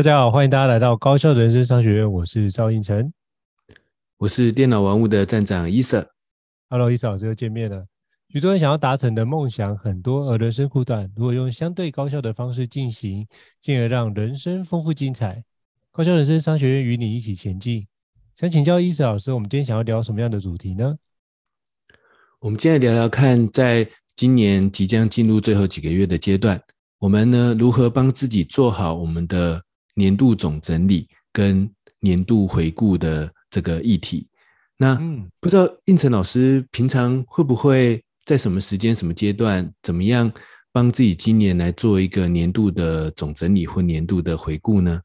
大家好，欢迎大家来到高效人生商学院。我是赵应成，我是电脑玩物的站长伊瑟。Hello，伊瑟老师又见面了。许多人想要达成的梦想很多，而人生苦短，如果用相对高效的方式进行，进而让人生丰富精彩。高效人生商学院与你一起前进。想请教伊瑟老师，我们今天想要聊什么样的主题呢？我们今天聊聊看，在今年即将进入最后几个月的阶段，我们呢如何帮自己做好我们的。年度总整理跟年度回顾的这个议题，那不知道应成老师平常会不会在什么时间、什么阶段，怎么样帮自己今年来做一个年度的总整理或年度的回顾呢？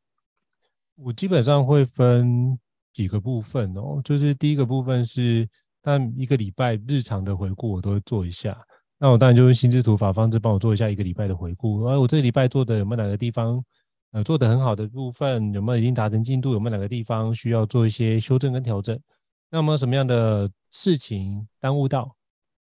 我基本上会分几个部分哦，就是第一个部分是，但一个礼拜日常的回顾我都会做一下，那我当然就用心智图法方式帮我做一下一个礼拜的回顾，而我这个礼拜做的有没有哪个地方？呃，做得很好的部分有没有已经达成进度？有没有哪个地方需要做一些修正跟调整？那么什么样的事情耽误到？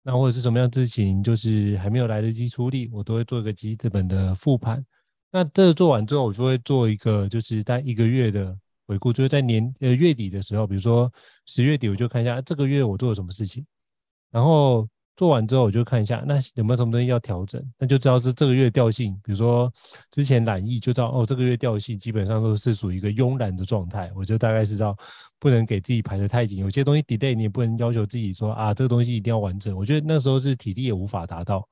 那或者是什么样的事情就是还没有来得及处理？我都会做一个基本的复盘。那这做完之后，我就会做一个就是在一个月的回顾，就是在年呃月底的时候，比如说十月底，我就看一下这个月我做了什么事情，然后。做完之后，我就看一下，那有没有什么东西要调整，那就知道是这个月调性。比如说之前懒逸，就知道哦，这个月调性基本上都是属于一个慵懒的状态。我就大概是知道不能给自己排得太紧，有些东西 delay 你也不能要求自己说啊，这个东西一定要完整。我觉得那时候是体力也无法达到，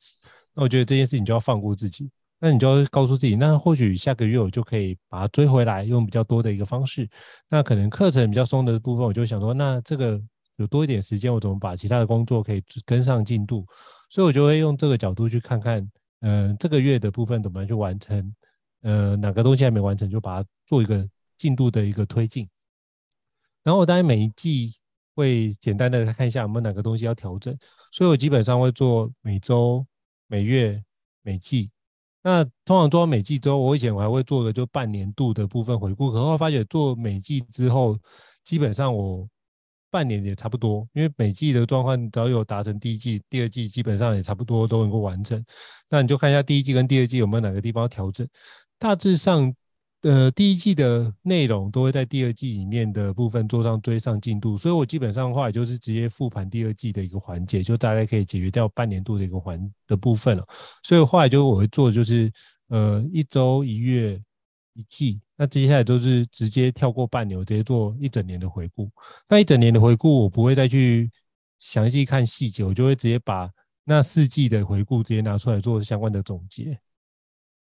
那我觉得这件事情就要放过自己，那你就要告诉自己，那或许下个月我就可以把它追回来，用比较多的一个方式。那可能课程比较松的部分，我就想说，那这个。有多一点时间，我怎么把其他的工作可以跟上进度？所以我就会用这个角度去看看，嗯、这个月的部分怎么样去完成？呃，哪个东西还没完成，就把它做一个进度的一个推进。然后我当然每一季会简单的看一下我们哪个东西要调整，所以我基本上会做每周、每月、每季。那通常做每季之后，我以前我还会做个就半年度的部分回顾，可是我发觉做每季之后，基本上我。半年也差不多，因为每季的状况只要有达成第一季、第二季，基本上也差不多都能够完成。那你就看一下第一季跟第二季有没有哪个地方要调整。大致上，呃，第一季的内容都会在第二季里面的部分做上追上进度，所以我基本上的话也就是直接复盘第二季的一个环节，就大概可以解决掉半年度的一个环的部分了。所以后来就我会做就是，呃，一周、一月、一季。那接下来都是直接跳过半年，我直接做一整年的回顾。那一整年的回顾，我不会再去详细看细节，我就会直接把那四季的回顾直接拿出来做相关的总结。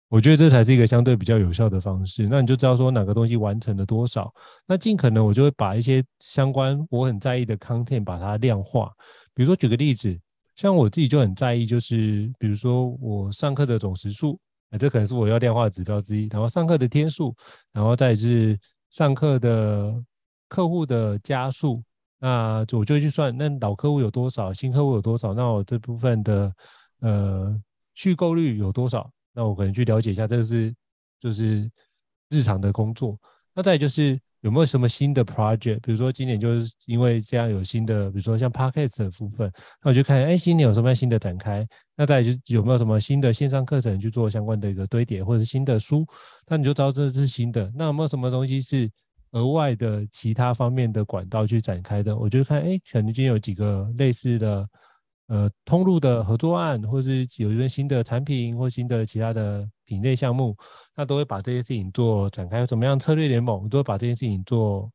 我觉得这才是一个相对比较有效的方式。那你就知道说哪个东西完成了多少。那尽可能我就会把一些相关我很在意的 content 把它量化。比如说举个例子，像我自己就很在意，就是比如说我上课的总时数。这可能是我要量化的指标之一，然后上课的天数，然后再是上课的客户的家数，那我就去算，那老客户有多少，新客户有多少，那我这部分的呃续购率有多少，那我可能去了解一下，这个是就是日常的工作，那再就是。有没有什么新的 project？比如说今年就是因为这样有新的，比如说像 podcast 的部分，那我就看，哎，今年有什么样新的展开？那再就有没有什么新的线上课程去做相关的一个堆叠，或者是新的书？那你就知道这是新的。那有没有什么东西是额外的其他方面的管道去展开的？我就看，哎，可能今天有几个类似的。呃，通路的合作案，或是有一个新的产品或新的其他的品类项目，那都会把这些事情做展开。怎么样策略联盟，都会把这些事情做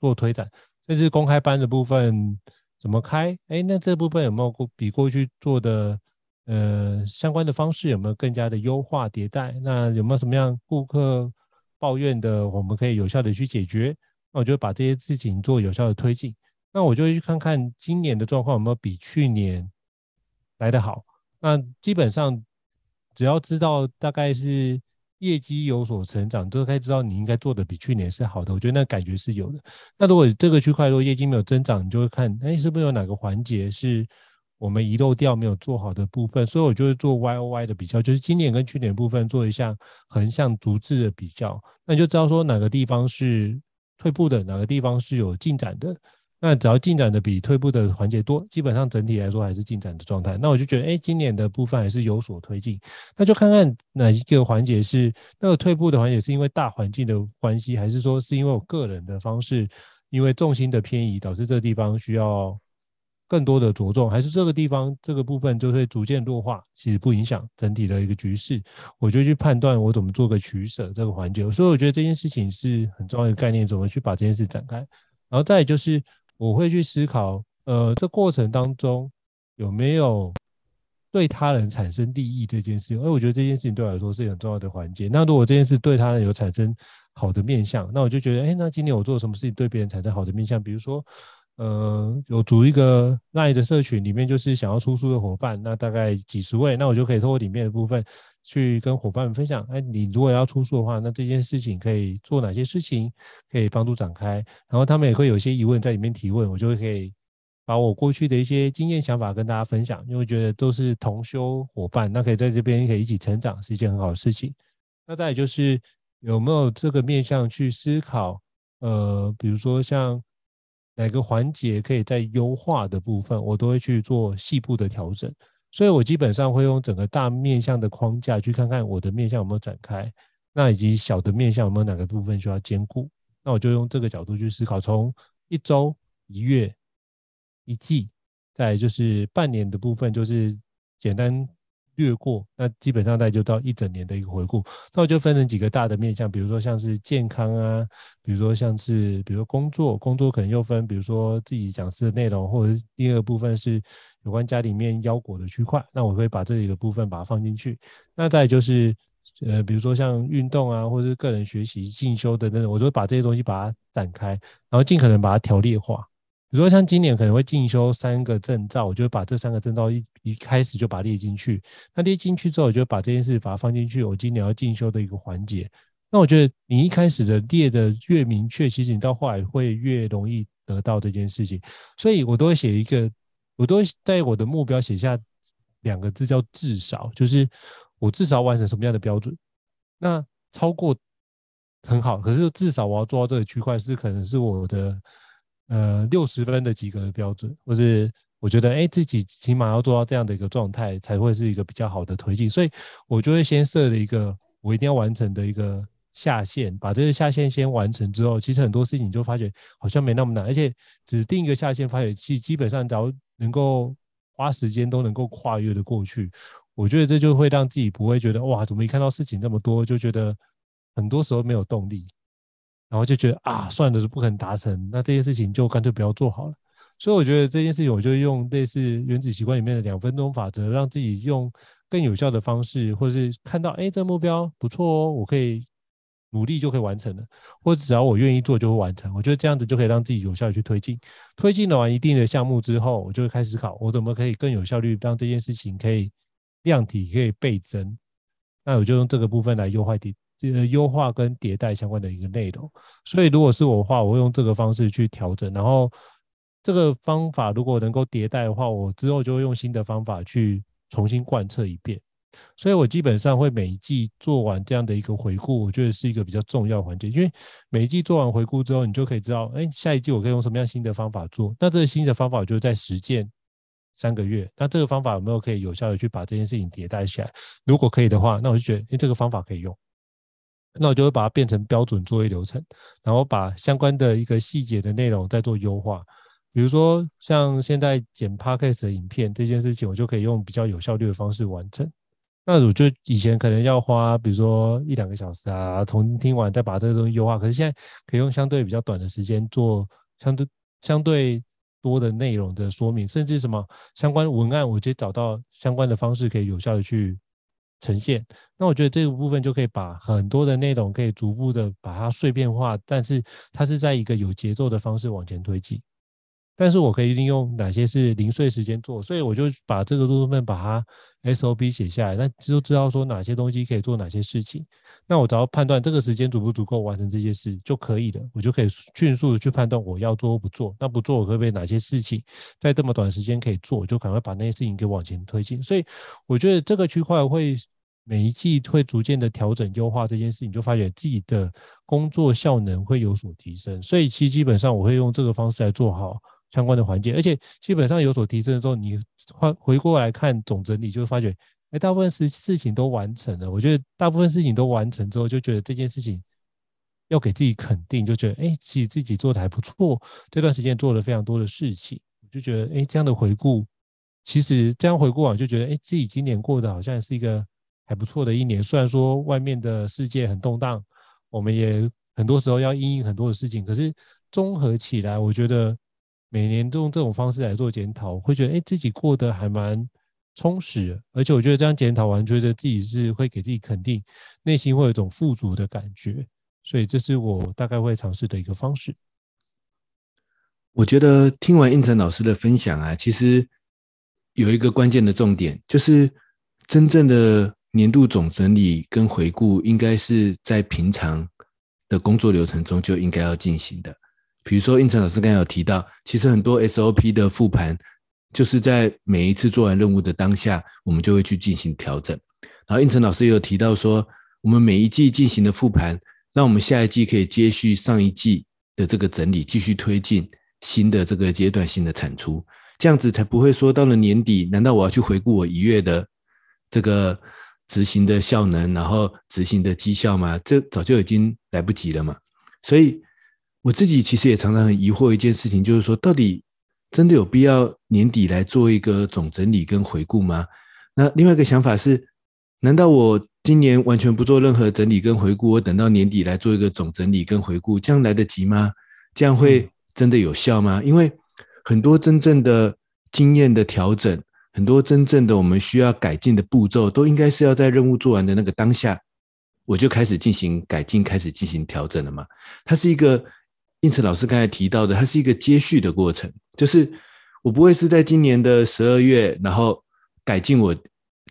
做推展。甚至公开班的部分怎么开？哎，那这部分有没有过比过去做的呃相关的方式有没有更加的优化迭代？那有没有什么样顾客抱怨的，我们可以有效的去解决？那我就把这些事情做有效的推进。那我就去看看今年的状况有没有比去年来得好。那基本上只要知道大概是业绩有所成长，都该知道你应该做的比去年是好的。我觉得那感觉是有的。那如果这个区块如果业绩没有增长，你就会看，哎，是不是有哪个环节是我们遗漏掉没有做好的部分？所以我就会做 Y O Y 的比较，就是今年跟去年部分做一下横向逐字的比较，那你就知道说哪个地方是退步的，哪个地方是有进展的。那只要进展的比退步的环节多，基本上整体来说还是进展的状态。那我就觉得，哎，今年的部分还是有所推进。那就看看哪一个环节是那个退步的环节，是因为大环境的关系，还是说是因为我个人的方式，因为重心的偏移导致这个地方需要更多的着重，还是这个地方这个部分就会逐渐弱化，其实不影响整体的一个局势。我就去判断我怎么做个取舍这个环节。所以我觉得这件事情是很重要的概念，怎么去把这件事展开。然后再就是。我会去思考，呃，这过程当中有没有对他人产生利益这件事情。而我觉得这件事情对我来说是很重要的环节。那如果这件事对他人有产生好的面向，那我就觉得，哎，那今天我做了什么事情对别人产生好的面向？比如说，呃，有组一个 LINE 的社群，里面就是想要出书的伙伴，那大概几十位，那我就可以透过里面的部分。去跟伙伴们分享，哎，你如果要出书的话，那这件事情可以做哪些事情，可以帮助展开。然后他们也会有一些疑问在里面提问，我就会可以把我过去的一些经验想法跟大家分享，因为觉得都是同修伙伴，那可以在这边可以一起成长，是一件很好的事情。那再来就是有没有这个面向去思考，呃，比如说像哪个环节可以在优化的部分，我都会去做细部的调整。所以我基本上会用整个大面向的框架去看看我的面向有没有展开，那以及小的面向有没有哪个部分需要兼顾，那我就用这个角度去思考，从一周、一月、一季，再就是半年的部分，就是简单。略过，那基本上大概就到一整年的一个回顾。那我就分成几个大的面向，比如说像是健康啊，比如说像是比如说工作，工作可能又分，比如说自己讲师的内容，或者是第二个部分是有关家里面腰果的区块。那我会把这几个部分把它放进去。那再就是呃，比如说像运动啊，或者是个人学习进修等等，我就会把这些东西把它展开，然后尽可能把它条列化。比如说像今年可能会进修三个证照，我就会把这三个证照一一开始就把它列进去。那列进去之后，我就把这件事把它放进去。我今年要进修的一个环节。那我觉得你一开始的列的越明确，其实你到后来会越容易得到这件事情。所以我都会写一个，我都会在我的目标写下两个字叫至少，就是我至少完成什么样的标准。那超过很好，可是至少我要做到这个区块是可能是我的。呃，六十分的及格的标准，或是我觉得，哎，自己起码要做到这样的一个状态，才会是一个比较好的推进。所以，我就会先设了一个我一定要完成的一个下限，把这个下限先完成之后，其实很多事情就发觉好像没那么难，而且只定一个下限，发觉其基本上只要能够花时间都能够跨越的过去。我觉得这就会让自己不会觉得哇，怎么一看到事情这么多，就觉得很多时候没有动力。然后就觉得啊，算了，是不可能达成，那这些事情就干脆不要做好了。所以我觉得这件事情，我就用类似《原子习惯》里面的两分钟法则，让自己用更有效的方式，或是看到哎，这目标不错哦，我可以努力就可以完成了，或者只要我愿意做就会完成。我觉得这样子就可以让自己有效的去推进。推进完一定的项目之后，我就会开始考，我怎么可以更有效率，让这件事情可以量体可以倍增。那我就用这个部分来优化点。呃，优化跟迭代相关的一个内容，所以如果是我的话，我会用这个方式去调整，然后这个方法如果能够迭代的话，我之后就会用新的方法去重新贯彻一遍。所以我基本上会每一季做完这样的一个回顾，我觉得是一个比较重要环节，因为每一季做完回顾之后，你就可以知道，哎，下一季我可以用什么样新的方法做。那这个新的方法就是在实践三个月，那这个方法有没有可以有效的去把这件事情迭代起来？如果可以的话，那我就觉得，哎，这个方法可以用。那我就会把它变成标准作业流程，然后把相关的一个细节的内容再做优化。比如说像现在剪 Podcast 的影片这件事情，我就可以用比较有效率的方式完成。那我就以前可能要花，比如说一两个小时啊，从听完再把这个东西优化。可是现在可以用相对比较短的时间做相对相对多的内容的说明，甚至什么相关文案，我就找到相关的方式可以有效的去。呈现，那我觉得这个部分就可以把很多的内容可以逐步的把它碎片化，但是它是在一个有节奏的方式往前推进。但是我可以利用哪些是零碎时间做，所以我就把这个部分把它 SOP 写下来，那就知道说哪些东西可以做哪些事情。那我只要判断这个时间足不足够完成这些事就可以了，我就可以迅速的去判断我要做或不做。那不做，我可不可以哪些事情在这么短时间可以做，就赶快把那些事情给往前推进。所以我觉得这个区块会每一季会逐渐的调整优化这件事情，就发觉自己的工作效能会有所提升。所以其实基本上我会用这个方式来做好相关的环节，而且基本上有所提升的时候，你换回过来看总整理，就会发觉。哎，大部分事事情都完成了。我觉得大部分事情都完成之后，就觉得这件事情要给自己肯定，就觉得哎，其实自己做的还不错。这段时间做了非常多的事情，我就觉得哎，这样的回顾，其实这样回顾啊就觉得哎，自己今年过得好像是一个还不错的一年。虽然说外面的世界很动荡，我们也很多时候要因应很多的事情，可是综合起来，我觉得每年都用这种方式来做检讨，会觉得哎，自己过得还蛮。充实，而且我觉得这样检讨完，觉得自己是会给自己肯定，内心会有一种富足的感觉，所以这是我大概会尝试的一个方式。我觉得听完应成老师的分享啊，其实有一个关键的重点，就是真正的年度总整理跟回顾，应该是在平常的工作流程中就应该要进行的。比如说，应成老师刚才有提到，其实很多 SOP 的复盘。就是在每一次做完任务的当下，我们就会去进行调整。然后应成老师也有提到说，我们每一季进行的复盘，让我们下一季可以接续上一季的这个整理，继续推进新的这个阶段性的产出，这样子才不会说到了年底，难道我要去回顾我一月的这个执行的效能，然后执行的绩效吗？这早就已经来不及了嘛。所以我自己其实也常常很疑惑一件事情，就是说到底。真的有必要年底来做一个总整理跟回顾吗？那另外一个想法是，难道我今年完全不做任何整理跟回顾，我等到年底来做一个总整理跟回顾，这样来得及吗？这样会真的有效吗？因为很多真正的经验的调整，很多真正的我们需要改进的步骤，都应该是要在任务做完的那个当下，我就开始进行改进，开始进行调整了嘛。它是一个。胤丞老师刚才提到的，它是一个接续的过程，就是我不会是在今年的十二月，然后改进我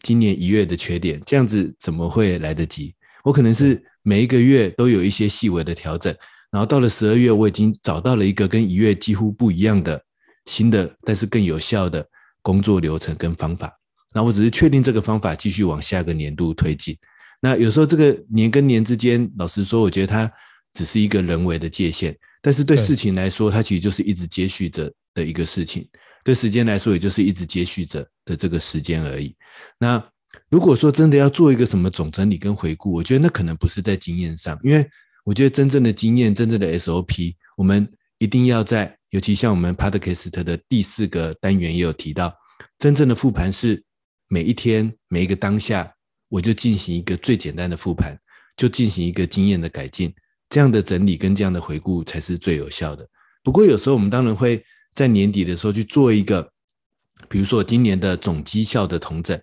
今年一月的缺点，这样子怎么会来得及？我可能是每一个月都有一些细微的调整，然后到了十二月，我已经找到了一个跟一月几乎不一样的新的，但是更有效的工作流程跟方法。那我只是确定这个方法，继续往下个年度推进。那有时候这个年跟年之间，老实说，我觉得它只是一个人为的界限。但是对事情来说，它其实就是一直接续着的一个事情；对时间来说，也就是一直接续着的这个时间而已。那如果说真的要做一个什么总整理跟回顾，我觉得那可能不是在经验上，因为我觉得真正的经验、真正的 SOP，我们一定要在，尤其像我们 Podcast 的第四个单元也有提到，真正的复盘是每一天每一个当下，我就进行一个最简单的复盘，就进行一个经验的改进。这样的整理跟这样的回顾才是最有效的。不过有时候我们当然会在年底的时候去做一个，比如说今年的总绩效的统整，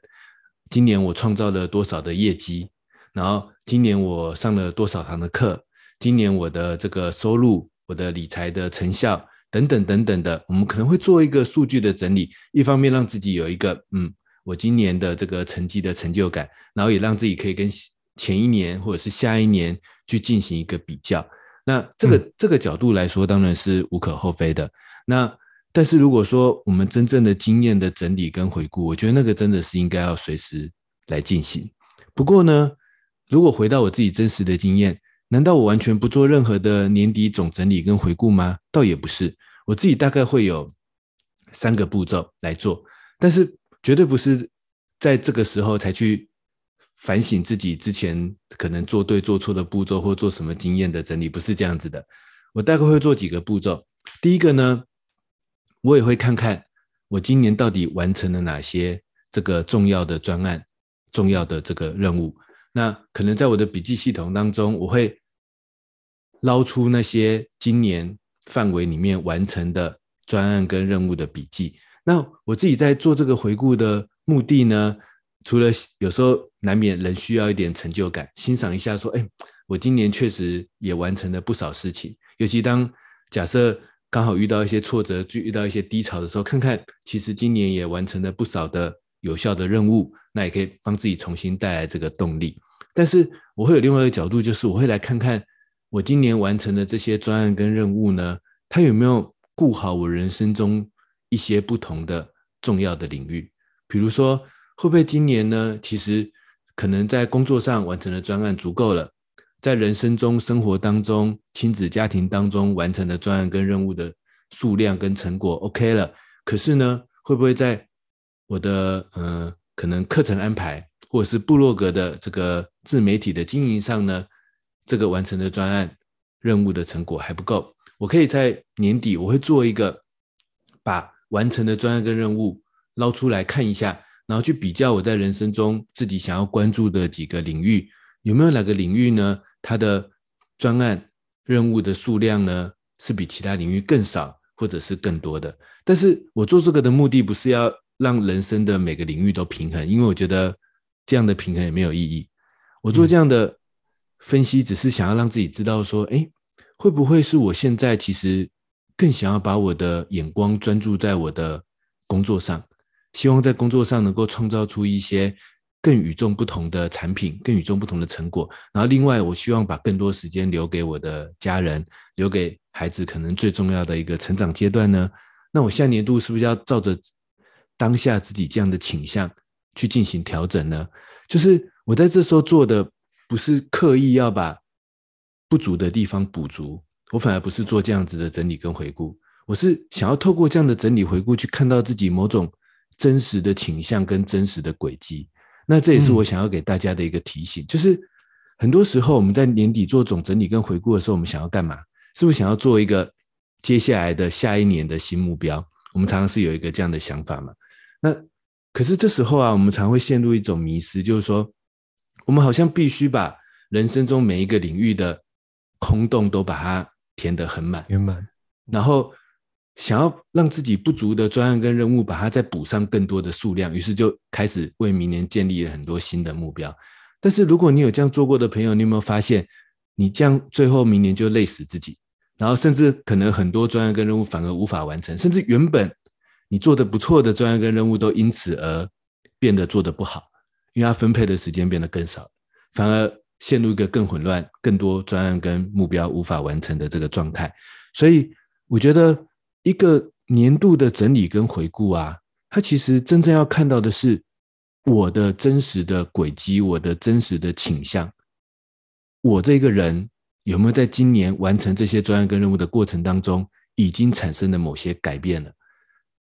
今年我创造了多少的业绩，然后今年我上了多少堂的课，今年我的这个收入、我的理财的成效等等等等的，我们可能会做一个数据的整理，一方面让自己有一个嗯，我今年的这个成绩的成就感，然后也让自己可以跟前一年或者是下一年。去进行一个比较，那这个、嗯、这个角度来说，当然是无可厚非的。那但是如果说我们真正的经验的整理跟回顾，我觉得那个真的是应该要随时来进行。不过呢，如果回到我自己真实的经验，难道我完全不做任何的年底总整理跟回顾吗？倒也不是，我自己大概会有三个步骤来做，但是绝对不是在这个时候才去。反省自己之前可能做对做错的步骤，或做什么经验的整理，不是这样子的。我大概会做几个步骤。第一个呢，我也会看看我今年到底完成了哪些这个重要的专案、重要的这个任务。那可能在我的笔记系统当中，我会捞出那些今年范围里面完成的专案跟任务的笔记。那我自己在做这个回顾的目的呢，除了有时候难免人需要一点成就感，欣赏一下说，哎，我今年确实也完成了不少事情。尤其当假设刚好遇到一些挫折，就遇到一些低潮的时候，看看其实今年也完成了不少的有效的任务，那也可以帮自己重新带来这个动力。但是我会有另外一个角度，就是我会来看看我今年完成的这些专案跟任务呢，它有没有顾好我人生中一些不同的重要的领域，比如说会不会今年呢，其实可能在工作上完成的专案足够了。在人生中、生活当中、亲子家庭当中完成的专案跟任务的数量跟成果 OK 了，可是呢，会不会在我的呃可能课程安排或者是部落格的这个自媒体的经营上呢，这个完成的专案任务的成果还不够？我可以在年底我会做一个把完成的专案跟任务捞出来看一下，然后去比较我在人生中自己想要关注的几个领域，有没有哪个领域呢？它的专案任务的数量呢，是比其他领域更少，或者是更多的。但是我做这个的目的不是要让人生的每个领域都平衡，因为我觉得这样的平衡也没有意义。我做这样的分析，只是想要让自己知道说，哎、嗯，会不会是我现在其实更想要把我的眼光专注在我的工作上，希望在工作上能够创造出一些。更与众不同的产品，更与众不同的成果。然后，另外，我希望把更多时间留给我的家人，留给孩子，可能最重要的一个成长阶段呢。那我下年度是不是要照着当下自己这样的倾向去进行调整呢？就是我在这时候做的，不是刻意要把不足的地方补足，我反而不是做这样子的整理跟回顾，我是想要透过这样的整理回顾，去看到自己某种真实的倾向跟真实的轨迹。那这也是我想要给大家的一个提醒，嗯、就是很多时候我们在年底做总整理跟回顾的时候，我们想要干嘛？是不是想要做一个接下来的下一年的新目标？我们常常是有一个这样的想法嘛。那可是这时候啊，我们常会陷入一种迷失，就是说，我们好像必须把人生中每一个领域的空洞都把它填得很满，填满，然后。想要让自己不足的专案跟任务，把它再补上更多的数量，于是就开始为明年建立了很多新的目标。但是如果你有这样做过的朋友，你有没有发现，你这样最后明年就累死自己，然后甚至可能很多专案跟任务反而无法完成，甚至原本你做的不错的专案跟任务都因此而变得做得不好，因为它分配的时间变得更少，反而陷入一个更混乱、更多专案跟目标无法完成的这个状态。所以我觉得。一个年度的整理跟回顾啊，它其实真正要看到的是我的真实的轨迹，我的真实的倾向。我这个人有没有在今年完成这些专案跟任务的过程当中，已经产生了某些改变了？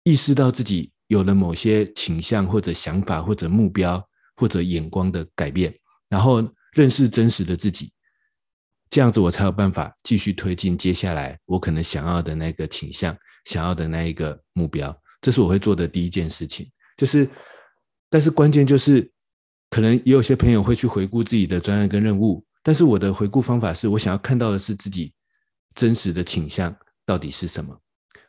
意识到自己有了某些倾向或者想法或者目标或者眼光的改变，然后认识真实的自己。这样子我才有办法继续推进接下来我可能想要的那个倾向，想要的那一个目标，这是我会做的第一件事情。就是，但是关键就是，可能也有些朋友会去回顾自己的专案跟任务，但是我的回顾方法是我想要看到的是自己真实的倾向到底是什么。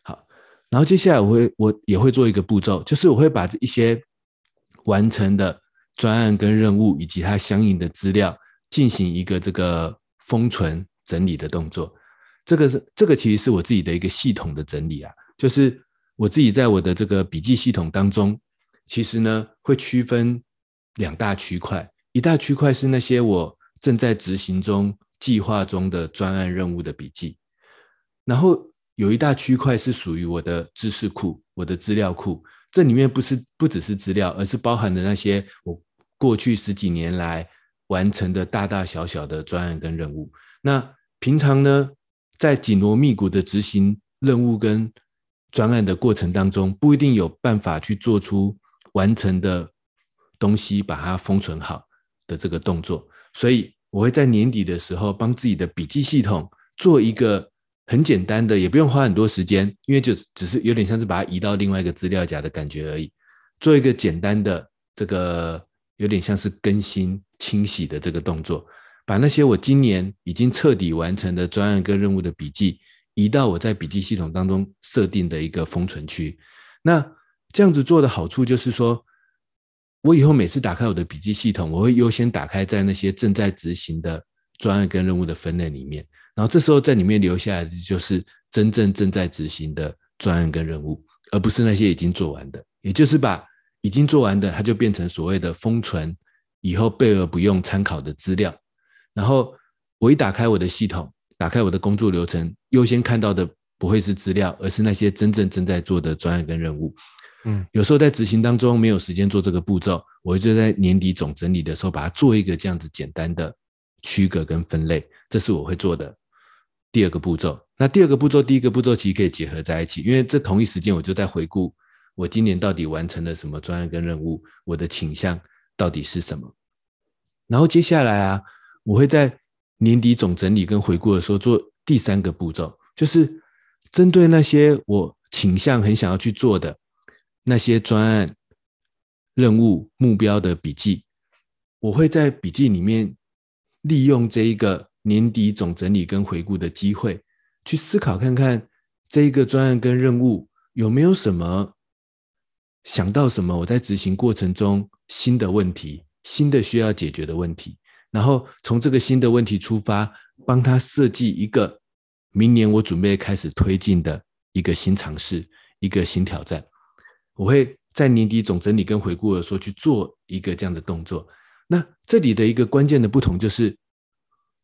好，然后接下来我会我也会做一个步骤，就是我会把一些完成的专案跟任务以及它相应的资料进行一个这个。封存整理的动作，这个是这个其实是我自己的一个系统的整理啊，就是我自己在我的这个笔记系统当中，其实呢会区分两大区块，一大区块是那些我正在执行中、计划中的专案任务的笔记，然后有一大区块是属于我的知识库、我的资料库，这里面不是不只是资料，而是包含的那些我过去十几年来。完成的大大小小的专案跟任务，那平常呢，在紧锣密鼓的执行任务跟专案的过程当中，不一定有办法去做出完成的东西，把它封存好的这个动作。所以我会在年底的时候，帮自己的笔记系统做一个很简单的，也不用花很多时间，因为就只是有点像是把它移到另外一个资料夹的感觉而已，做一个简单的这个。有点像是更新清洗的这个动作，把那些我今年已经彻底完成的专案跟任务的笔记移到我在笔记系统当中设定的一个封存区。那这样子做的好处就是说，我以后每次打开我的笔记系统，我会优先打开在那些正在执行的专案跟任务的分类里面。然后这时候在里面留下来的就是真正正在执行的专案跟任务，而不是那些已经做完的。也就是把已经做完的，它就变成所谓的封存，以后备而不用参考的资料。然后我一打开我的系统，打开我的工作流程，优先看到的不会是资料，而是那些真正正在做的专案跟任务。嗯，有时候在执行当中没有时间做这个步骤，我就在年底总整理的时候，把它做一个这样子简单的区隔跟分类，这是我会做的第二个步骤。那第二个步骤，第一个步骤其实可以结合在一起，因为这同一时间我就在回顾我今年到底完成了什么专案跟任务，我的倾向到底是什么。然后接下来啊，我会在年底总整理跟回顾的时候做第三个步骤，就是针对那些我倾向很想要去做的。那些专案、任务、目标的笔记，我会在笔记里面利用这一个年底总整理跟回顾的机会，去思考看看这一个专案跟任务有没有什么想到什么我在执行过程中新的问题、新的需要解决的问题，然后从这个新的问题出发，帮他设计一个明年我准备开始推进的一个新尝试、一个新挑战。我会在年底总整理跟回顾的时候去做一个这样的动作。那这里的一个关键的不同就是，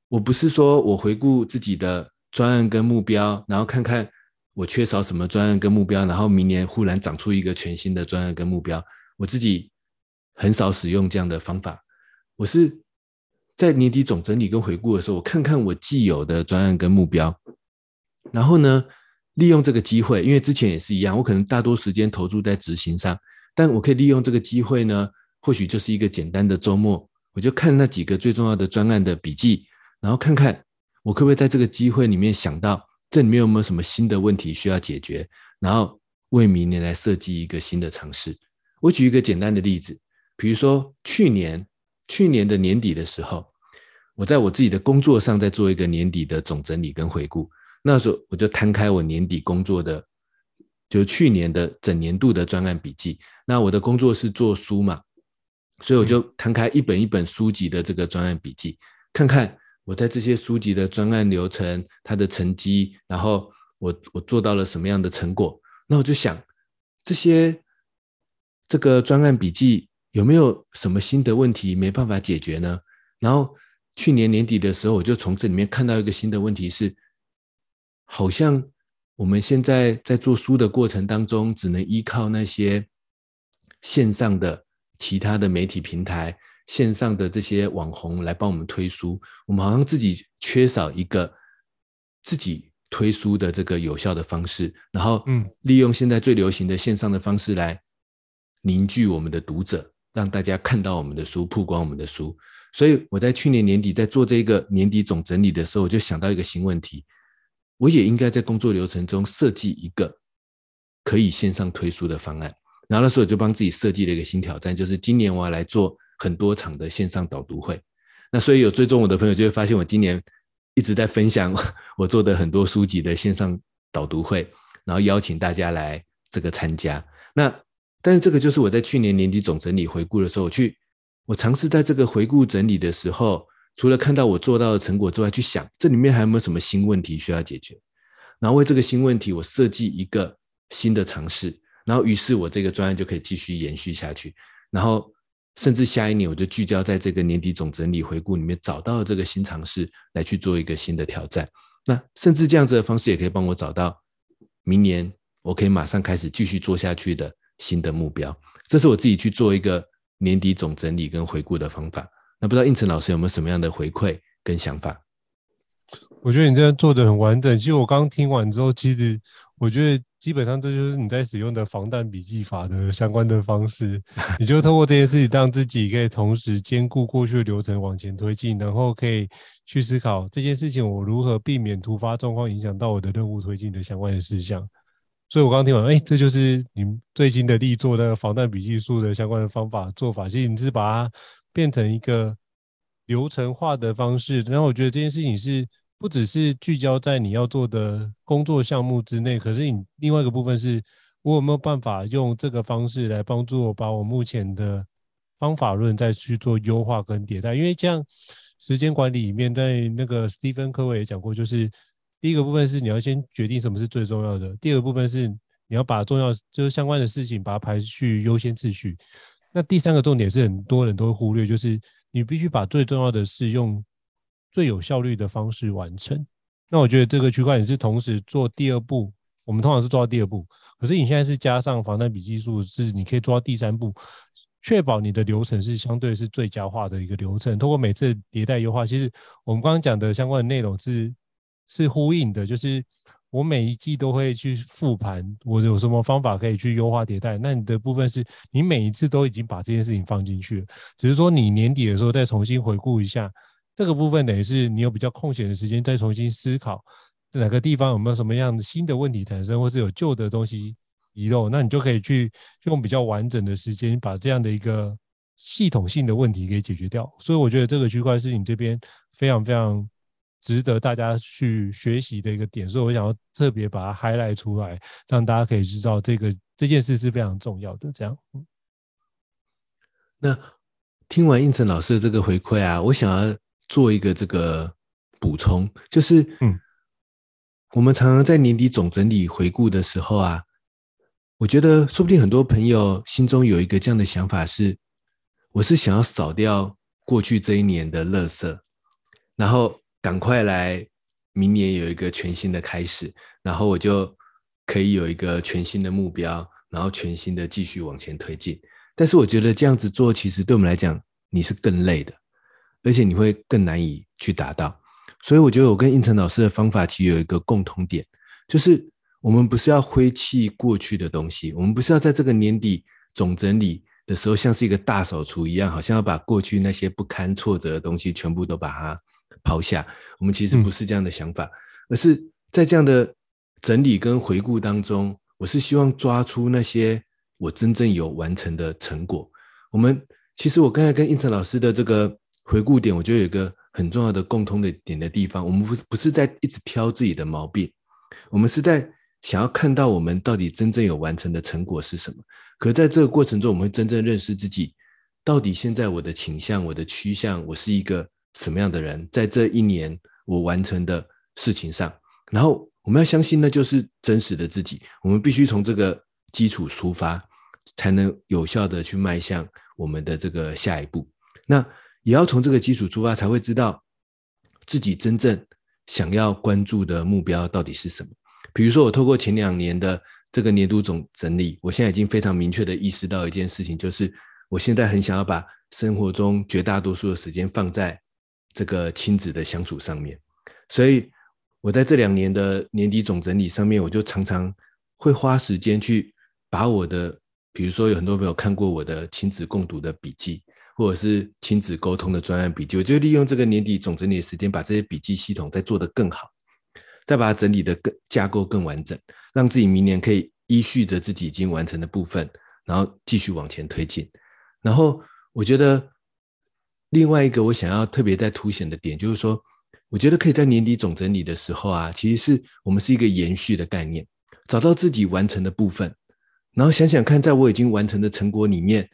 我不是说我回顾自己的专案跟目标，然后看看我缺少什么专案跟目标，然后明年忽然长出一个全新的专案跟目标。我自己很少使用这样的方法。我是在年底总整理跟回顾的时候，我看看我既有的专案跟目标，然后呢，利用这个机会，因为之前也是一样，我可能大多时间投注在执行上，但我可以利用这个机会呢，或许就是一个简单的周末，我就看那几个最重要的专案的笔记，然后看看我可不可以在这个机会里面想到这里面有没有什么新的问题需要解决，然后为明年来设计一个新的尝试。我举一个简单的例子，比如说去年去年的年底的时候，我在我自己的工作上在做一个年底的总整理跟回顾。那时候我就摊开我年底工作的，就是去年的整年度的专案笔记。那我的工作是做书嘛，所以我就摊开一本一本书籍的这个专案笔记，看看我在这些书籍的专案流程、它的成绩，然后我我做到了什么样的成果。那我就想，这些这个专案笔记有没有什么新的问题没办法解决呢？然后去年年底的时候，我就从这里面看到一个新的问题是。好像我们现在在做书的过程当中，只能依靠那些线上的其他的媒体平台、线上的这些网红来帮我们推书。我们好像自己缺少一个自己推书的这个有效的方式，然后嗯，利用现在最流行的线上的方式来凝聚我们的读者，让大家看到我们的书，曝光我们的书。所以我在去年年底在做这个年底总整理的时候，我就想到一个新问题。我也应该在工作流程中设计一个可以线上推书的方案。然后那时候我就帮自己设计了一个新挑战，就是今年我要来做很多场的线上导读会。那所以有追踪我的朋友就会发现，我今年一直在分享 我做的很多书籍的线上导读会，然后邀请大家来这个参加。那但是这个就是我在去年年底总整理回顾的时候，我去我尝试在这个回顾整理的时候。除了看到我做到的成果之外，去想这里面还有没有什么新问题需要解决，然后为这个新问题我设计一个新的尝试，然后于是我这个专案就可以继续延续下去，然后甚至下一年我就聚焦在这个年底总整理回顾里面找到这个新尝试来去做一个新的挑战，那甚至这样子的方式也可以帮我找到明年我可以马上开始继续做下去的新的目标，这是我自己去做一个年底总整理跟回顾的方法。那不知道应成老师有没有什么样的回馈跟想法？我觉得你这样做的很完整。其实我刚听完之后，其实我觉得基本上这就是你在使用的防弹笔记法的相关的方式。你就通过这件事情，让自己可以同时兼顾过去的流程往前推进，然后可以去思考这件事情我如何避免突发状况影响到我的任务推进的相关的事项。所以我刚刚听完，哎，这就是你最近的力做那个防弹笔记术的相关的方法做法。其实你是把它。变成一个流程化的方式，然后我觉得这件事情是不只是聚焦在你要做的工作项目之内，可是你另外一个部分是，我有没有办法用这个方式来帮助我把我目前的方法论再去做优化跟迭代？因为这样时间管理里面，在那个斯蒂芬·科维也讲过，就是第一个部分是你要先决定什么是最重要的，第二个部分是你要把重要就是相关的事情把它排序优先次序。那第三个重点是很多人都会忽略，就是你必须把最重要的事用最有效率的方式完成。那我觉得这个区块链是同时做第二步，我们通常是做到第二步，可是你现在是加上防弹笔记术，是你可以做到第三步，确保你的流程是相对是最佳化的一个流程。通过每次迭代优化，其实我们刚刚讲的相关的内容是是呼应的，就是。我每一季都会去复盘，我有什么方法可以去优化迭代？那你的部分是你每一次都已经把这件事情放进去了，只是说你年底的时候再重新回顾一下这个部分，等于是你有比较空闲的时间再重新思考哪个地方有没有什么样的新的问题产生，或是有旧的东西遗漏，那你就可以去用比较完整的时间把这样的一个系统性的问题给解决掉。所以我觉得这个区块是你这边非常非常。值得大家去学习的一个点，所以我想要特别把它 highlight 出来，让大家可以知道这个这件事是非常重要的。这样，那听完应成老师的这个回馈啊，我想要做一个这个补充，就是，嗯，我们常常在年底总整理回顾的时候啊，我觉得说不定很多朋友心中有一个这样的想法是，我是想要扫掉过去这一年的垃圾，然后。赶快来，明年有一个全新的开始，然后我就可以有一个全新的目标，然后全新的继续往前推进。但是我觉得这样子做，其实对我们来讲，你是更累的，而且你会更难以去达到。所以我觉得我跟应成老师的方法其实有一个共同点，就是我们不是要挥弃过去的东西，我们不是要在这个年底总整理的时候，像是一个大扫除一样，好像要把过去那些不堪挫折的东西全部都把它。抛下，我们其实不是这样的想法，嗯、而是在这样的整理跟回顾当中，我是希望抓出那些我真正有完成的成果。我们其实我刚才跟应成老师的这个回顾点，我觉得有一个很重要的共通的点的地方，我们不是不是在一直挑自己的毛病，我们是在想要看到我们到底真正有完成的成果是什么。可在这个过程中，我们会真正认识自己，到底现在我的倾向、我的趋向，我是一个。什么样的人在这一年我完成的事情上，然后我们要相信那就是真实的自己。我们必须从这个基础出发，才能有效的去迈向我们的这个下一步。那也要从这个基础出发，才会知道自己真正想要关注的目标到底是什么。比如说，我透过前两年的这个年度总整理，我现在已经非常明确的意识到一件事情，就是我现在很想要把生活中绝大多数的时间放在。这个亲子的相处上面，所以我在这两年的年底总整理上面，我就常常会花时间去把我的，比如说有很多朋友看过我的亲子共读的笔记，或者是亲子沟通的专案笔记，我就利用这个年底总整理的时间，把这些笔记系统再做得更好，再把它整理得更架构更完整，让自己明年可以依序着自己已经完成的部分，然后继续往前推进。然后我觉得。另外一个我想要特别在凸显的点，就是说，我觉得可以在年底总整理的时候啊，其实是我们是一个延续的概念，找到自己完成的部分，然后想想看，在我已经完成的成果里面，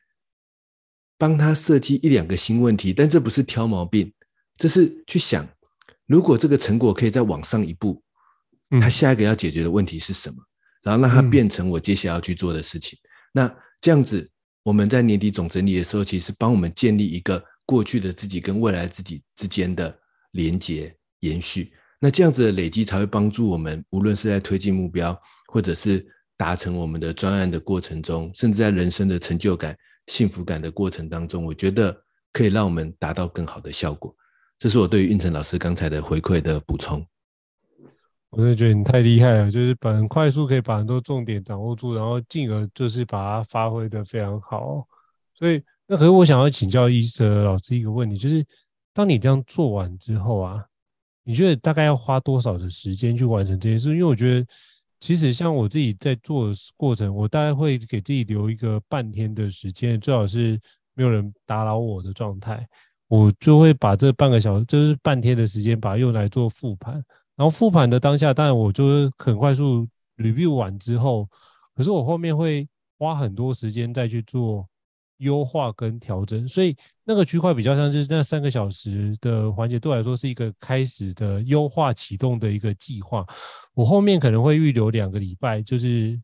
帮他设计一两个新问题，但这不是挑毛病，这是去想，如果这个成果可以再往上一步，他下一个要解决的问题是什么，然后让它变成我接下来要去做的事情。那这样子，我们在年底总整理的时候，其实帮我们建立一个。过去的自己跟未来自己之间的连接延续，那这样子的累积才会帮助我们，无论是在推进目标，或者是达成我们的专案的过程中，甚至在人生的成就感、幸福感的过程当中，我觉得可以让我们达到更好的效果。这是我对于胤丞老师刚才的回馈的补充。我就觉得你太厉害了，就是很快速可以把很多重点掌握住，然后进而就是把它发挥得非常好，所以。那可是我想要请教医生老师一个问题，就是当你这样做完之后啊，你觉得大概要花多少的时间去完成这件事？因为我觉得，其实像我自己在做的过程，我大概会给自己留一个半天的时间，最好是没有人打扰我的状态，我就会把这半个小时，就是半天的时间，把它用来做复盘。然后复盘的当下，当然我就会很快速 review 完之后，可是我后面会花很多时间再去做。优化跟调整，所以那个区块比较像是那三个小时的环节，对我来说是一个开始的优化启动的一个计划。我后面可能会预留两个礼拜，就是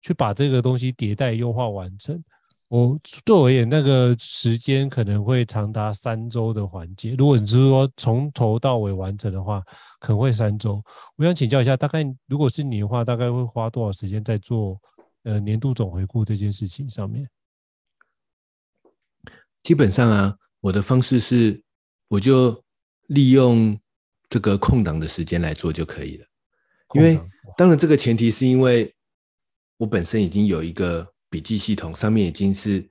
去把这个东西迭代优化完成。我对我而言，那个时间可能会长达三周的环节。如果你是说从头到尾完成的话，可能会三周。我想请教一下，大概如果是你的话，大概会花多少时间在做呃年度总回顾这件事情上面？基本上啊，我的方式是，我就利用这个空档的时间来做就可以了。因为当然这个前提是因为我本身已经有一个笔记系统，上面已经是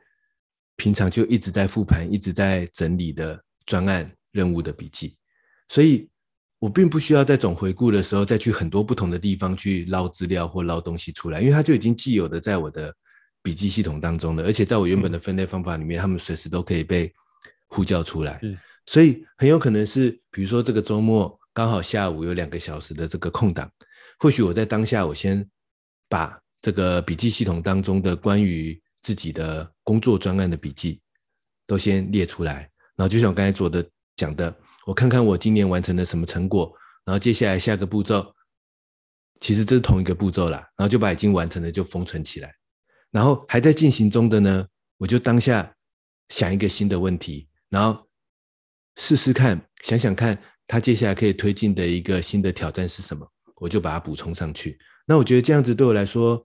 平常就一直在复盘、一直在整理的专案任务的笔记，所以我并不需要在总回顾的时候再去很多不同的地方去捞资料或捞东西出来，因为它就已经既有的在我的。笔记系统当中的，而且在我原本的分类方法里面，他们随时都可以被呼叫出来。所以很有可能是，比如说这个周末刚好下午有两个小时的这个空档，或许我在当下我先把这个笔记系统当中的关于自己的工作专案的笔记都先列出来，然后就像我刚才做的讲的，我看看我今年完成了什么成果，然后接下来下个步骤，其实这是同一个步骤啦，然后就把已经完成的就封存起来。然后还在进行中的呢，我就当下想一个新的问题，然后试试看，想想看，他接下来可以推进的一个新的挑战是什么，我就把它补充上去。那我觉得这样子对我来说，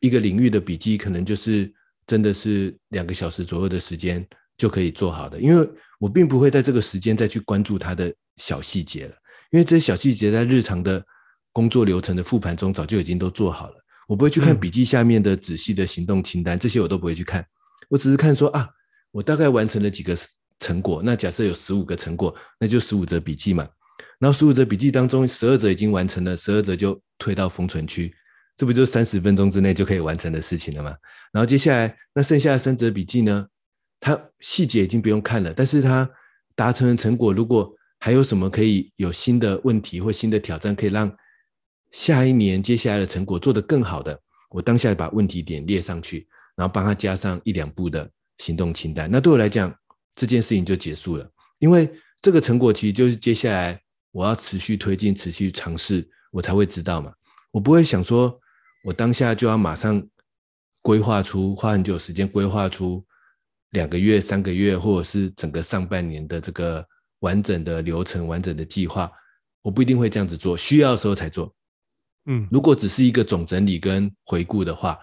一个领域的笔记可能就是真的是两个小时左右的时间就可以做好的，因为我并不会在这个时间再去关注它的小细节了，因为这些小细节在日常的工作流程的复盘中早就已经都做好了。我不会去看笔记下面的仔细的行动清单，嗯、这些我都不会去看。我只是看说啊，我大概完成了几个成果。那假设有十五个成果，那就十五则笔记嘛。然后十五则笔记当中，十二则已经完成了，十二则就推到封存区。这不就三十分钟之内就可以完成的事情了吗？然后接下来那剩下的三则笔记呢，它细节已经不用看了，但是它达成的成果，如果还有什么可以有新的问题或新的挑战，可以让。下一年接下来的成果做得更好的，我当下把问题点列上去，然后帮他加上一两步的行动清单。那对我来讲，这件事情就结束了，因为这个成果其实就是接下来我要持续推进、持续尝试，我才会知道嘛。我不会想说，我当下就要马上规划出，花很久时间规划出两个月、三个月，或者是整个上半年的这个完整的流程、完整的计划。我不一定会这样子做，需要的时候才做。嗯，如果只是一个总整理跟回顾的话，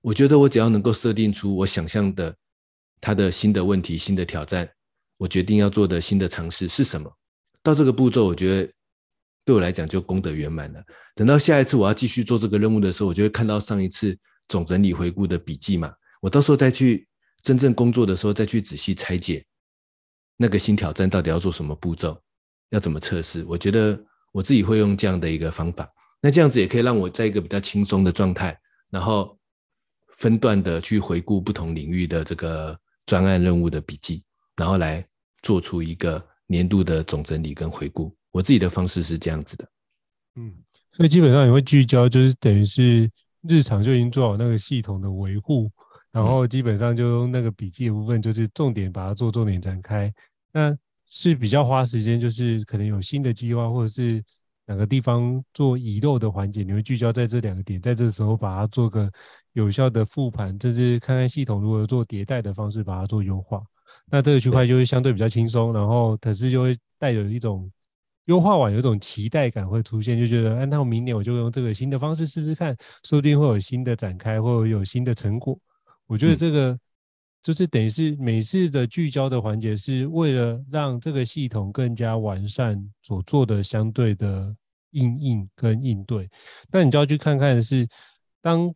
我觉得我只要能够设定出我想象的他的新的问题、新的挑战，我决定要做的新的尝试是什么，到这个步骤，我觉得对我来讲就功德圆满了。等到下一次我要继续做这个任务的时候，我就会看到上一次总整理回顾的笔记嘛，我到时候再去真正工作的时候，再去仔细拆解那个新挑战到底要做什么步骤，要怎么测试。我觉得我自己会用这样的一个方法。那这样子也可以让我在一个比较轻松的状态，然后分段的去回顾不同领域的这个专案任务的笔记，然后来做出一个年度的总整理跟回顾。我自己的方式是这样子的，嗯，所以基本上也会聚焦，就是等于是日常就已经做好那个系统的维护，然后基本上就用那个笔记的部分，就是重点把它做重点展开。那是比较花时间，就是可能有新的计划或者是。哪个地方做遗漏的环节，你会聚焦在这两个点，在这时候把它做个有效的复盘，甚至看看系统如何做迭代的方式把它做优化。那这个区块就会相对比较轻松，然后可是就会带有一种优化完有一种期待感会出现，就觉得，哎，那我明年我就用这个新的方式试试看，说不定会有新的展开，或者有新的成果。我觉得这个。就是等于是每次的聚焦的环节，是为了让这个系统更加完善所做的相对的应应跟应对。那你就要去看看是，当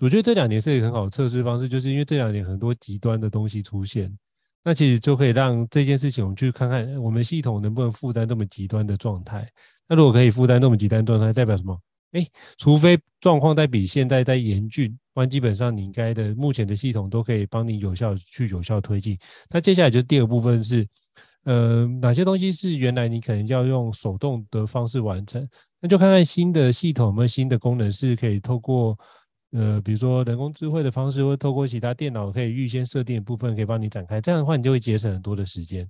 我觉得这两年是一个很好的测试方式，就是因为这两年很多极端的东西出现，那其实就可以让这件事情我们去看看我们系统能不能负担这么极端的状态。那如果可以负担这么极端状态，代表什么？哎，除非状况在比现在在严峻，不然基本上你应该的目前的系统都可以帮你有效去有效推进。那接下来就第二个部分是，呃，哪些东西是原来你可能要用手动的方式完成？那就看看新的系统有没有新的功能是可以透过呃，比如说人工智慧的方式，或透过其他电脑可以预先设定的部分，可以帮你展开。这样的话，你就会节省很多的时间。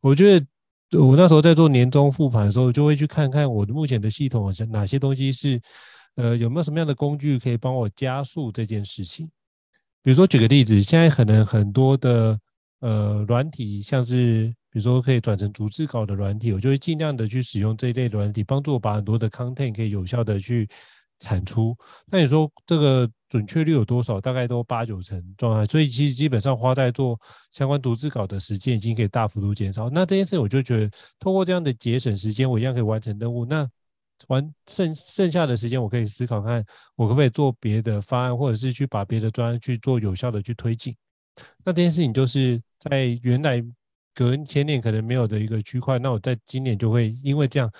我觉得我那时候在做年终复盘的时候，就会去看看我目前的系统哪些东西是，呃，有没有什么样的工具可以帮我加速这件事情。比如说举个例子，现在可能很多的呃软体，像是比如说可以转成逐字稿的软体，我就会尽量的去使用这一类软体，帮助我把很多的 content 可以有效的去。产出，那你说这个准确率有多少？大概都八九成状态，所以其实基本上花在做相关逐字稿的时间已经可以大幅度减少。那这件事我就觉得，通过这样的节省时间，我一样可以完成任务。那完剩剩下的时间，我可以思考看，我可不可以做别的方案，或者是去把别的专案去做有效的去推进。那这件事情就是在原来隔前年可能没有的一个区块，那我在今年就会因为这样。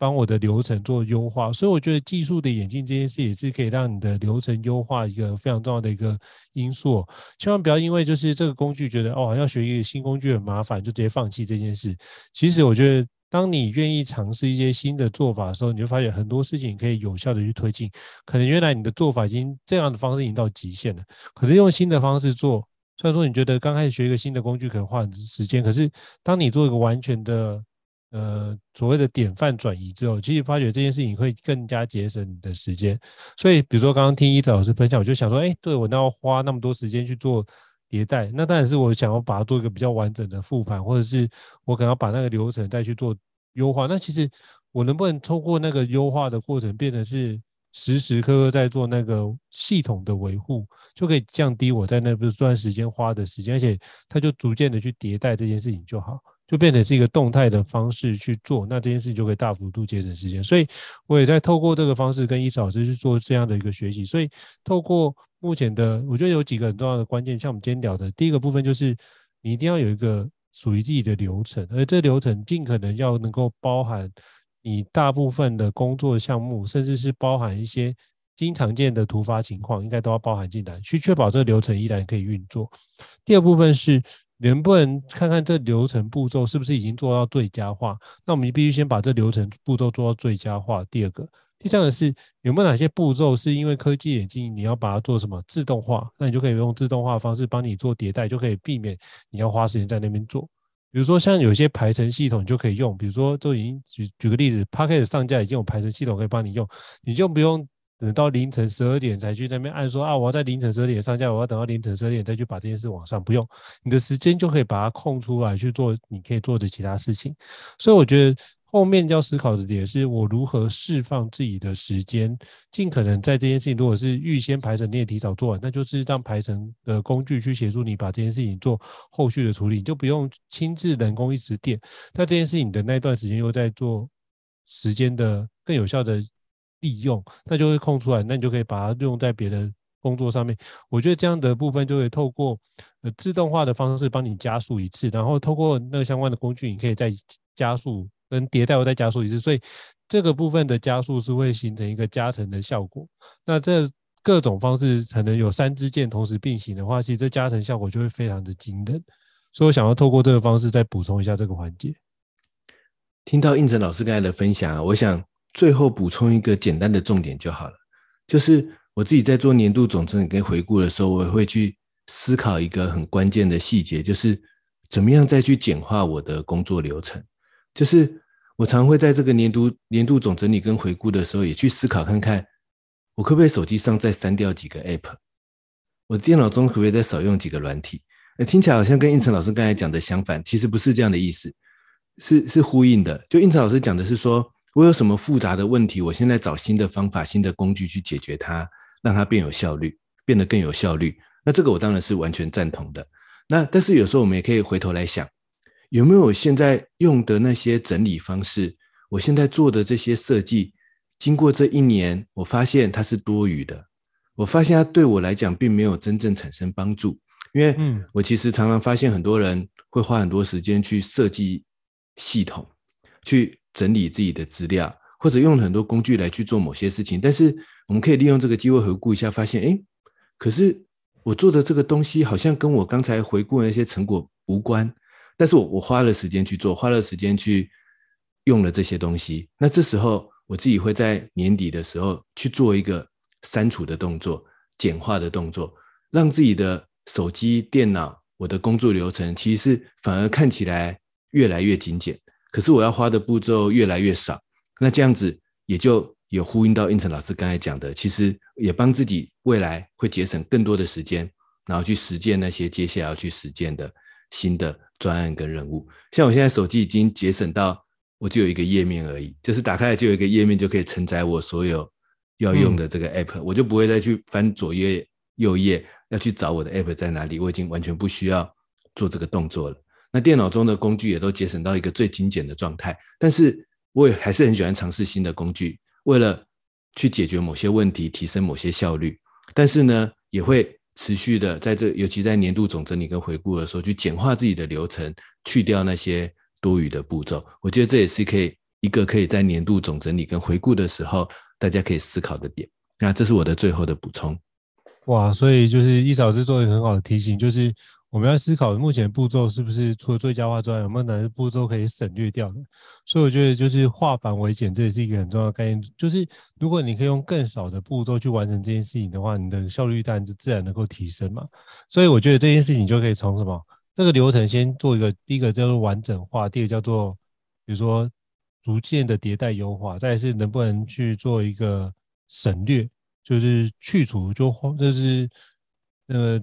帮我的流程做优化，所以我觉得技术的演进这件事也是可以让你的流程优化一个非常重要的一个因素。千万不要因为就是这个工具觉得哦，要学一个新工具很麻烦，就直接放弃这件事。其实我觉得，当你愿意尝试一些新的做法的时候，你就发现很多事情可以有效的去推进。可能原来你的做法已经这样的方式已经到极限了，可是用新的方式做，虽然说你觉得刚开始学一个新的工具可能花很多时间，可是当你做一个完全的。呃，所谓的典范转移之后，其实发觉这件事情会更加节省你的时间。所以，比如说刚刚听一泽老师分享，我就想说，哎，对，我那要花那么多时间去做迭代，那当然是我想要把它做一个比较完整的复盘，或者是我可能要把那个流程再去做优化。那其实我能不能透过那个优化的过程，变成是时时刻刻在做那个系统的维护，就可以降低我在那段时间花的时间，而且它就逐渐的去迭代这件事情就好。就变成是一个动态的方式去做，那这件事情就可以大幅度节省时间。所以我也在透过这个方式跟伊慈老师去做这样的一个学习。所以透过目前的，我觉得有几个很重要的关键，像我们今天聊的第一个部分，就是你一定要有一个属于自己的流程，而这流程尽可能要能够包含你大部分的工作项目，甚至是包含一些经常见的突发情况，应该都要包含进来，去确保这个流程依然可以运作。第二部分是。能不能看看这流程步骤是不是已经做到最佳化？那我们必须先把这流程步骤做到最佳化。第二个，第三个是有没有哪些步骤是因为科技演进，你要把它做什么自动化？那你就可以用自动化方式帮你做迭代，就可以避免你要花时间在那边做。比如说像有些排程系统就可以用，比如说都已经举举个例子，Podcast 上架已经有排程系统可以帮你用，你就不用。等到凌晨十二点才去那边按说啊，我要在凌晨十二点上架，我要等到凌晨十二点再去把这件事往上，不用，你的时间就可以把它空出来去做你可以做的其他事情。所以我觉得后面要思考的点是我如何释放自己的时间，尽可能在这件事情如果是预先排程，你也提早做完，那就是让排程的工具去协助你把这件事情做后续的处理，你就不用亲自人工一直点。那这件事情的那段时间又在做时间的更有效的。利用，那就会空出来，那你就可以把它用在别的工作上面。我觉得这样的部分就会透过呃自动化的方式帮你加速一次，然后透过那个相关的工具，你可以再加速跟迭代，我再加速一次。所以这个部分的加速是会形成一个加成的效果。那这各种方式可能有三支箭同时并行的话，其实这加成效果就会非常的惊人。所以我想要透过这个方式再补充一下这个环节。听到胤丞老师刚才的分享，我想。最后补充一个简单的重点就好了，就是我自己在做年度总整理跟回顾的时候，我也会去思考一个很关键的细节，就是怎么样再去简化我的工作流程。就是我常会在这个年度年度总整理跟回顾的时候，也去思考看看，我可不可以手机上再删掉几个 App，我电脑中可不可以再少用几个软体？呃，听起来好像跟胤丞老师刚才讲的相反，其实不是这样的意思，是是呼应的。就胤丞老师讲的是说，我有什么复杂的问题？我现在找新的方法、新的工具去解决它，让它变有效率，变得更有效率。那这个我当然是完全赞同的。那但是有时候我们也可以回头来想，有没有现在用的那些整理方式，我现在做的这些设计，经过这一年，我发现它是多余的。我发现它对我来讲并没有真正产生帮助，因为嗯，我其实常常发现很多人会花很多时间去设计系统，去。整理自己的资料，或者用很多工具来去做某些事情，但是我们可以利用这个机会回顾一下，发现，诶，可是我做的这个东西好像跟我刚才回顾的那些成果无关，但是我我花了时间去做，花了时间去用了这些东西，那这时候我自己会在年底的时候去做一个删除的动作，简化的动作，让自己的手机、电脑、我的工作流程，其实是反而看起来越来越精简。可是我要花的步骤越来越少，那这样子也就有呼应到应成老师刚才讲的，其实也帮自己未来会节省更多的时间，然后去实践那些接下来要去实践的新的专案跟任务。像我现在手机已经节省到我只有一个页面而已，就是打开来就有一个页面就可以承载我所有要用的这个 app，嗯，我就不会再去翻左页右页要去找我的 app 在哪里，我已经完全不需要做这个动作了。那电脑中的工具也都节省到一个最精简的状态，但是我也还是很喜欢尝试新的工具，为了去解决某些问题，提升某些效率。但是呢，也会持续的在这，尤其在年度总整理跟回顾的时候，去简化自己的流程，去掉那些多余的步骤。我觉得这也是可以一个可以在年度总整理跟回顾的时候，大家可以思考的点。那这是我的最后的补充。哇，所以就是一早是做一个很好的提醒，就是。我们要思考目前步骤是不是除了最佳化之外，有没有哪些步骤可以省略掉的？所以我觉得就是化繁为简，这也是一个很重要的概念。就是如果你可以用更少的步骤去完成这件事情的话，你的效率当然就自然能够提升嘛。所以我觉得这件事情就可以从什么这个流程先做一个，第一个叫做完整化，第二个叫做比如说逐渐的迭代优化，再是能不能去做一个省略，就是去除就就是呃。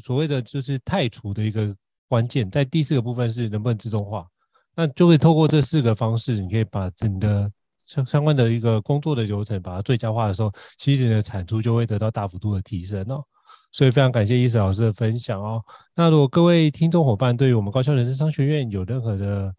所谓的就是太除的一个关键，在第四个部分是能不能自动化，那就会透过这四个方式，你可以把整个相相关的一个工作的流程把它最佳化的时候，其实你的产出就会得到大幅度的提升哦。所以非常感谢医师老师的分享哦。那如果各位听众伙伴对于我们高校人事商学院有任何的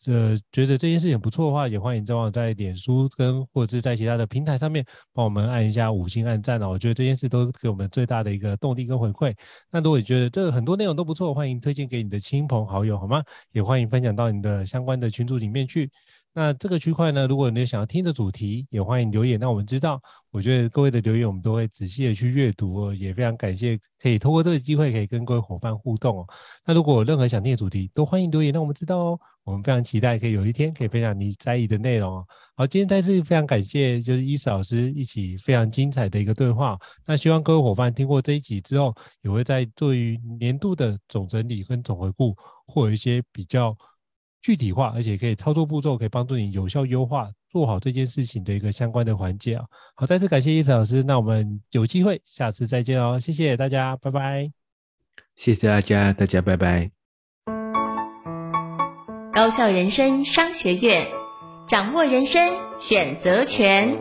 这觉得这件事情不错的话，也欢迎正好在脸书跟或者是在其他的平台上面帮我们按一下五星按赞哦。我觉得这件事都给我们最大的一个动力跟回馈。那如果你觉得这很多内容都不错，欢迎推荐给你的亲朋好友，好吗？也欢迎分享到你的相关的群组里面去。那这个区块呢，如果你想要听的主题，也欢迎留言让我们知道。我觉得各位的留言我们都会仔细的去阅读哦，也非常感谢可以透过这个机会可以跟各位伙伴互动哦。那如果有任何想听的主题，都欢迎留言让我们知道哦。我们非常期待可以有一天可以分享你在意的内容哦。好，今天再次非常感谢就是伊斯老师一起非常精彩的一个对话。那希望各位伙伴听过这一集之后，也会在对于年度的总整理跟总回顾，或有一些比较。具体化，而且可以操作步骤，可以帮助你有效优化做好这件事情的一个相关的环节啊。好，再次感谢医师老师，那我们有机会下次再见哦，谢谢大家，拜拜。谢谢大家，大家拜拜。高校人生商学院，掌握人生选择权。